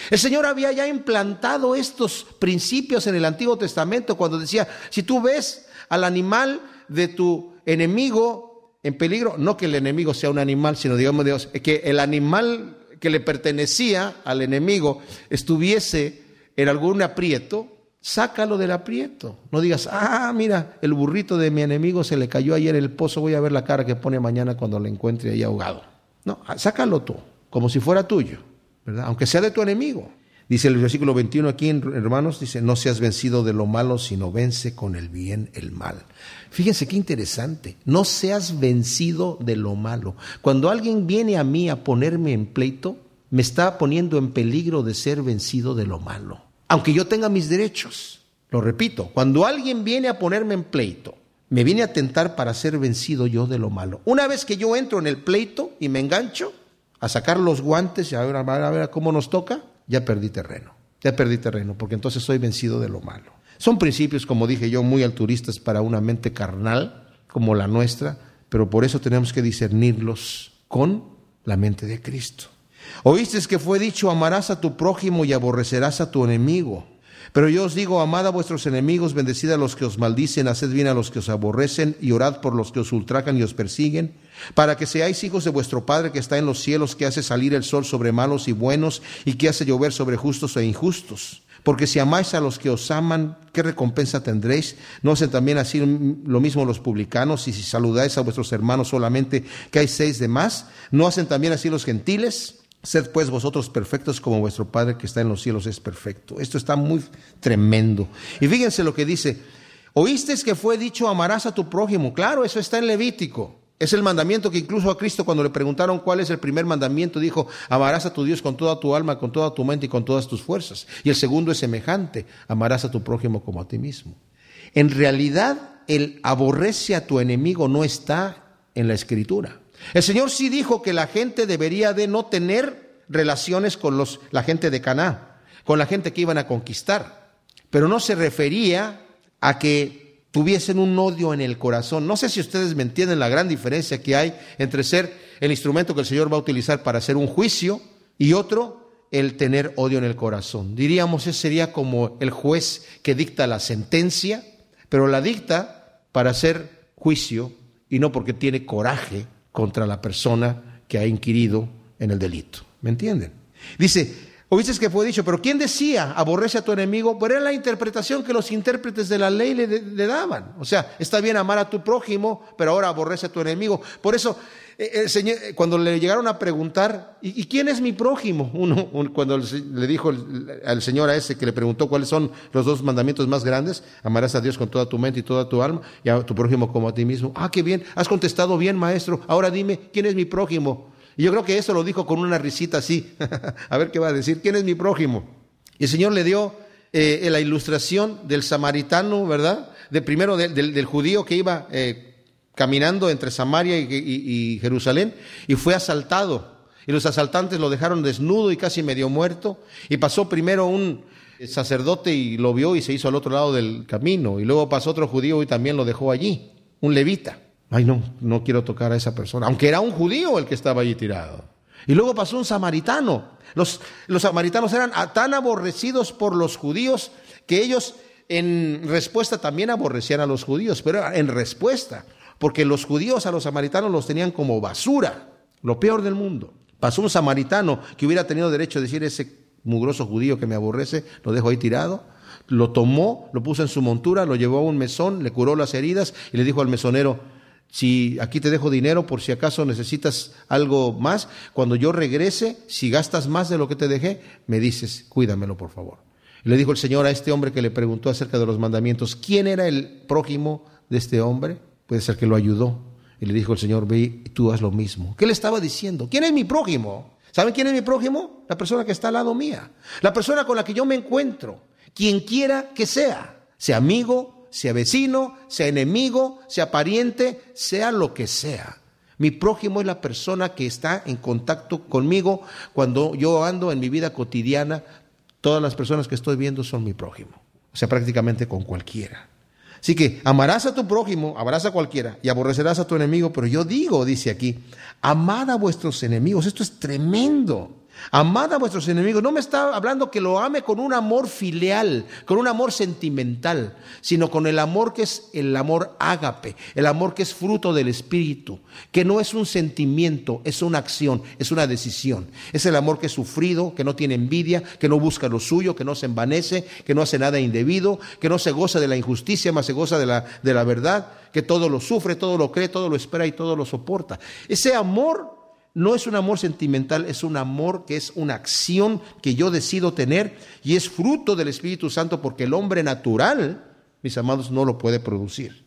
El Señor había ya implantado estos principios en el Antiguo Testamento cuando decía, si tú ves al animal de tu enemigo en peligro, no que el enemigo sea un animal, sino digamos Dios, que el animal que le pertenecía al enemigo estuviese en algún aprieto, sácalo del aprieto. No digas, ah, mira, el burrito de mi enemigo se le cayó ayer el pozo, voy a ver la cara que pone mañana cuando lo encuentre ahí ahogado. No, sácalo tú, como si fuera tuyo, ¿verdad? Aunque sea de tu enemigo. Dice el versículo 21 aquí, hermanos, dice, no seas vencido de lo malo, sino vence con el bien el mal. Fíjense qué interesante, no seas vencido de lo malo. Cuando alguien viene a mí a ponerme en pleito, me está poniendo en peligro de ser vencido de lo malo aunque yo tenga mis derechos. Lo repito, cuando alguien viene a ponerme en pleito, me viene a tentar para ser vencido yo de lo malo. Una vez que yo entro en el pleito y me engancho a sacar los guantes y a ver, a ver cómo nos toca, ya perdí terreno. Ya perdí terreno, porque entonces soy vencido de lo malo. Son principios, como dije yo, muy alturistas para una mente carnal como la nuestra, pero por eso tenemos que discernirlos con la mente de Cristo. Oíste que fue dicho, amarás a tu prójimo y aborrecerás a tu enemigo. Pero yo os digo, amad a vuestros enemigos, bendecid a los que os maldicen, haced bien a los que os aborrecen y orad por los que os ultrajan y os persiguen, para que seáis hijos de vuestro Padre que está en los cielos, que hace salir el sol sobre malos y buenos y que hace llover sobre justos e injustos. Porque si amáis a los que os aman, ¿qué recompensa tendréis? ¿No hacen también así lo mismo los publicanos? Y si saludáis a vuestros hermanos solamente, que hay seis de más, ¿no hacen también así los gentiles? Sed pues vosotros perfectos como vuestro Padre que está en los cielos es perfecto. Esto está muy tremendo. Y fíjense lo que dice. Oísteis que fue dicho amarás a tu prójimo. Claro, eso está en Levítico. Es el mandamiento que incluso a Cristo cuando le preguntaron cuál es el primer mandamiento, dijo, amarás a tu Dios con toda tu alma, con toda tu mente y con todas tus fuerzas. Y el segundo es semejante, amarás a tu prójimo como a ti mismo. En realidad, el aborrece a tu enemigo no está en la escritura. El Señor sí dijo que la gente debería de no tener relaciones con los, la gente de Caná, con la gente que iban a conquistar, pero no se refería a que tuviesen un odio en el corazón. No sé si ustedes me entienden la gran diferencia que hay entre ser el instrumento que el Señor va a utilizar para hacer un juicio y otro, el tener odio en el corazón. Diríamos, ese sería como el juez que dicta la sentencia, pero la dicta para hacer juicio y no porque tiene coraje contra la persona que ha inquirido en el delito. ¿Me entienden? Dice, Oíste que fue dicho, pero ¿quién decía aborrece a tu enemigo? Pues era la interpretación que los intérpretes de la ley le, daban. O sea, está bien amar a tu prójimo, pero ahora aborrece a tu enemigo. Por eso, el señor, eh, cuando le llegaron a preguntar, ¿y, quién es mi prójimo? Uno, cuando le dijo al Señor a ese que le preguntó cuáles son los dos mandamientos más grandes, amarás a Dios con toda tu mente y toda tu alma, y a tu prójimo como a ti mismo. Ah, qué bien, has contestado bien, maestro. Ahora dime, ¿quién es mi prójimo? Y yo creo que eso lo dijo con una risita así. a ver qué va a decir. ¿Quién es mi prójimo? Y el Señor le dio eh, la ilustración del samaritano, ¿verdad? De primero del, judío que iba eh, caminando entre Samaria y, Jerusalén y fue asaltado. Y los asaltantes lo dejaron desnudo y casi medio muerto. Y pasó primero un sacerdote y lo vio y se hizo al otro lado del camino. Y luego pasó otro judío y también lo dejó allí, un levita. Ay, no, no quiero tocar a esa persona, aunque era un judío el que estaba allí tirado. Y luego pasó un samaritano. Los, los samaritanos eran tan aborrecidos por los judíos que ellos en respuesta también aborrecían a los judíos, pero en respuesta, porque los judíos a los samaritanos los tenían como basura, lo peor del mundo. Pasó un samaritano que hubiera tenido derecho a decir ese mugroso judío que me aborrece, lo dejo ahí tirado. Lo tomó, lo puso en su montura, lo llevó a un mesón, le curó las heridas y le dijo al mesonero, si aquí te dejo dinero por si acaso necesitas algo más, cuando yo regrese, si gastas más de lo que te dejé, me dices, cuídamelo por favor. Le dijo el Señor a este hombre que le preguntó acerca de los mandamientos, ¿quién era el prójimo de este hombre? Puede ser que lo ayudó. Y le dijo el Señor, ve y tú haz lo mismo. ¿Qué le estaba diciendo? ¿Quién es mi prójimo? ¿Saben quién es mi prójimo? La persona que está al lado mía. La persona con la que yo me encuentro. Quien quiera que sea. Sea amigo, sea vecino, sea enemigo, sea pariente, sea lo que sea. Mi prójimo es la persona que está en contacto conmigo cuando yo ando en mi vida cotidiana. Todas las personas que estoy viendo son mi prójimo. O sea, prácticamente con cualquiera. Así que amarás a tu prójimo, amarás a cualquiera y aborrecerás a tu enemigo. Pero yo digo, dice aquí, amad a vuestros enemigos. Esto es tremendo. Amad a vuestros enemigos. No me está hablando que lo ame con un amor filial, con un amor sentimental, sino con el amor que es el amor ágape, el amor que es fruto del Espíritu, que no es un sentimiento, es una acción, es una decisión. Es el amor que es sufrido, que no tiene envidia, que no busca lo suyo, que no se envanece, que no hace nada indebido, que no se goza de la injusticia, más se goza de la, de la verdad, que todo lo sufre, todo lo cree, todo lo espera y todo lo soporta. Ese amor no es un amor sentimental, es un amor que es una acción que yo decido tener y es fruto del Espíritu Santo porque el hombre natural, mis amados, no lo puede producir.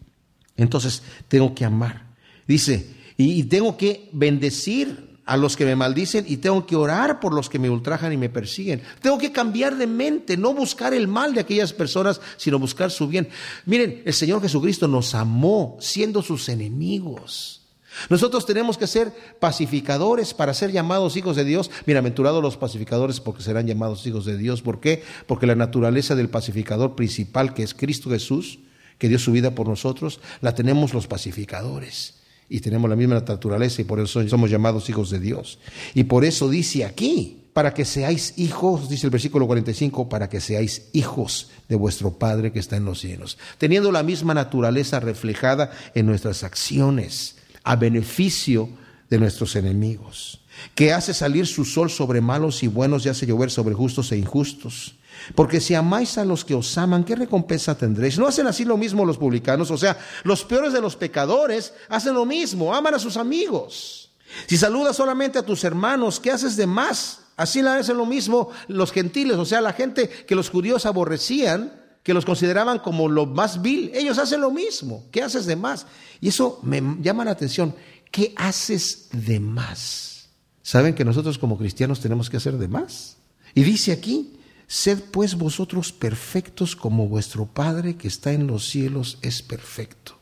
Entonces tengo que amar. Dice, y, tengo que bendecir a los que me maldicen y tengo que orar por los que me ultrajan y me persiguen. Tengo que cambiar de mente, no buscar el mal de aquellas personas, sino buscar su bien. Miren, el Señor Jesucristo nos amó siendo sus enemigos. Nosotros tenemos que ser pacificadores para ser llamados hijos de Dios. Bienaventurados los pacificadores porque serán llamados hijos de Dios. ¿Por qué? Porque la naturaleza del pacificador principal, que es Cristo Jesús, que dio su vida por nosotros, la tenemos los pacificadores. Y tenemos la misma naturaleza y por eso somos llamados hijos de Dios. Y por eso dice aquí, para que seáis hijos, dice el versículo 45, para que seáis hijos de vuestro Padre que está en los cielos, teniendo la misma naturaleza reflejada en nuestras acciones a beneficio de nuestros enemigos, que hace salir su sol sobre malos y buenos y hace llover sobre justos e injustos. Porque si amáis a los que os aman, ¿qué recompensa tendréis? ¿No hacen así lo mismo los publicanos? O sea, los peores de los pecadores hacen lo mismo, aman a sus amigos. Si saludas solamente a tus hermanos, ¿qué haces de más? Así hacen lo mismo los gentiles, o sea, la gente que los judíos aborrecían, que los consideraban como lo más vil, ellos hacen lo mismo. ¿Qué haces de más? Y eso me llama la atención. ¿qué haces de más? ¿Saben que nosotros como cristianos tenemos que hacer de más? Y dice aquí, sed pues vosotros perfectos como vuestro Padre que está en los cielos es perfecto.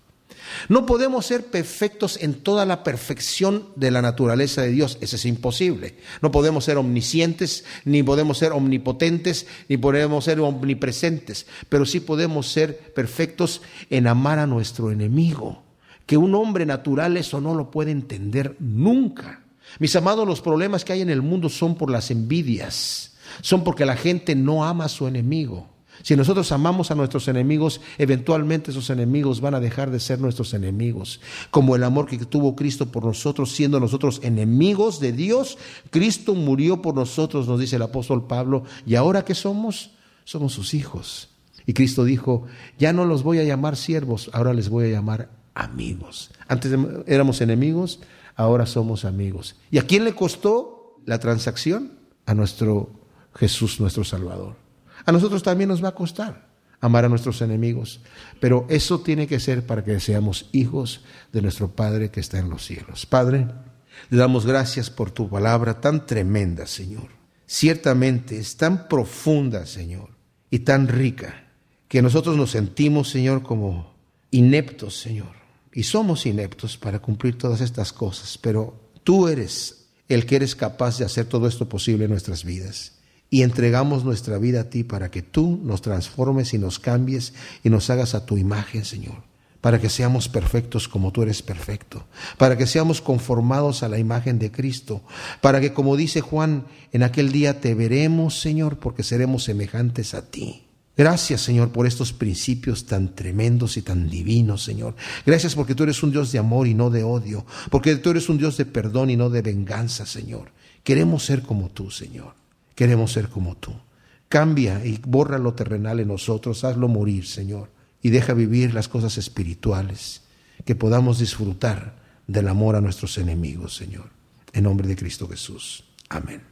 No podemos ser perfectos en toda la perfección de la naturaleza de Dios, eso es imposible. No podemos ser omniscientes, ni podemos ser omnipotentes, ni podemos ser omnipresentes, pero sí podemos ser perfectos en amar a nuestro enemigo, que un hombre natural eso no lo puede entender nunca. Mis amados, los problemas que hay en el mundo son por las envidias, son porque la gente no ama a su enemigo. Si nosotros amamos a nuestros enemigos, eventualmente esos enemigos van a dejar de ser nuestros enemigos. Como el amor que tuvo Cristo por nosotros, siendo nosotros enemigos de Dios, Cristo murió por nosotros, nos dice el apóstol Pablo, y ahora que somos, somos sus hijos. Y Cristo dijo, ya no los voy a llamar siervos, ahora les voy a llamar amigos. Antes éramos enemigos, ahora somos amigos. ¿Y a quién le costó la transacción? A nuestro Jesús, nuestro Salvador. A nosotros también nos va a costar amar a nuestros enemigos, pero eso tiene que ser para que seamos hijos de nuestro Padre que está en los cielos. Padre, le damos gracias por tu palabra tan tremenda, Señor. Ciertamente es tan profunda, Señor, y tan rica, que nosotros nos sentimos, Señor, como ineptos, Señor. Y somos ineptos para cumplir todas estas cosas, pero tú eres el que eres capaz de hacer todo esto posible en nuestras vidas y entregamos nuestra vida a ti para que tú nos transformes y nos cambies y nos hagas a tu imagen, Señor, para que seamos perfectos como tú eres perfecto, para que seamos conformados a la imagen de Cristo, para que, como dice Juan, en aquel día te veremos, Señor, porque seremos semejantes a ti. Gracias, Señor, por estos principios tan tremendos y tan divinos, Señor. Gracias porque tú eres un Dios de amor y no de odio, porque tú eres un Dios de perdón y no de venganza, Señor. Queremos ser como tú, Señor. Queremos ser como tú. Cambia y borra lo terrenal en nosotros, hazlo morir, Señor, y deja vivir las cosas espirituales, que podamos disfrutar del amor a nuestros enemigos, Señor. En nombre de Cristo Jesús. Amén.